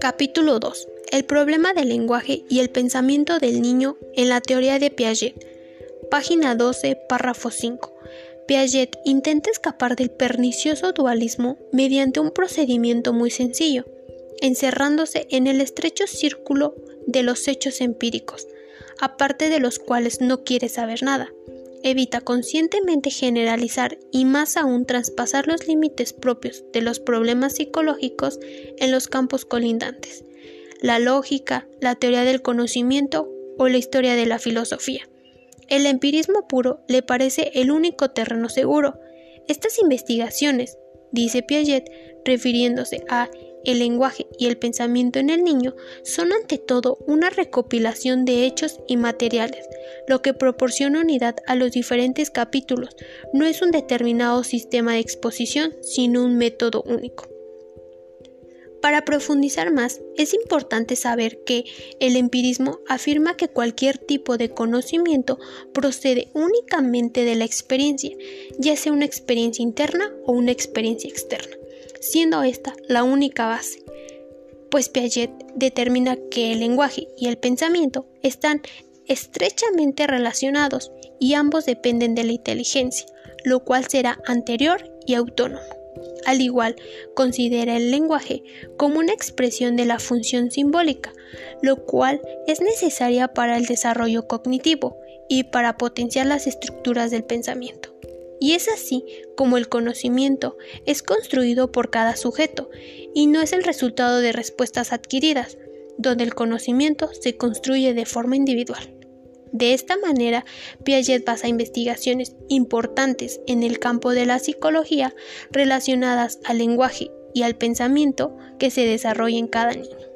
Capítulo 2. El problema del lenguaje y el pensamiento del niño en la teoría de Piaget. Página 12, párrafo 5. Piaget intenta escapar del pernicioso dualismo mediante un procedimiento muy sencillo, encerrándose en el estrecho círculo de los hechos empíricos, aparte de los cuales no quiere saber nada evita conscientemente generalizar y más aún traspasar los límites propios de los problemas psicológicos en los campos colindantes, la lógica, la teoría del conocimiento o la historia de la filosofía. El empirismo puro le parece el único terreno seguro. Estas investigaciones, dice Piaget, refiriéndose a el lenguaje y el pensamiento en el niño son ante todo una recopilación de hechos y materiales, lo que proporciona unidad a los diferentes capítulos. No es un determinado sistema de exposición, sino un método único. Para profundizar más, es importante saber que el empirismo afirma que cualquier tipo de conocimiento procede únicamente de la experiencia, ya sea una experiencia interna o una experiencia externa siendo esta la única base, pues Piaget determina que el lenguaje y el pensamiento están estrechamente relacionados y ambos dependen de la inteligencia, lo cual será anterior y autónomo. Al igual, considera el lenguaje como una expresión de la función simbólica, lo cual es necesaria para el desarrollo cognitivo y para potenciar las estructuras del pensamiento. Y es así como el conocimiento es construido por cada sujeto y no es el resultado de respuestas adquiridas, donde el conocimiento se construye de forma individual. De esta manera, Piaget basa investigaciones importantes en el campo de la psicología relacionadas al lenguaje y al pensamiento que se desarrolla en cada niño.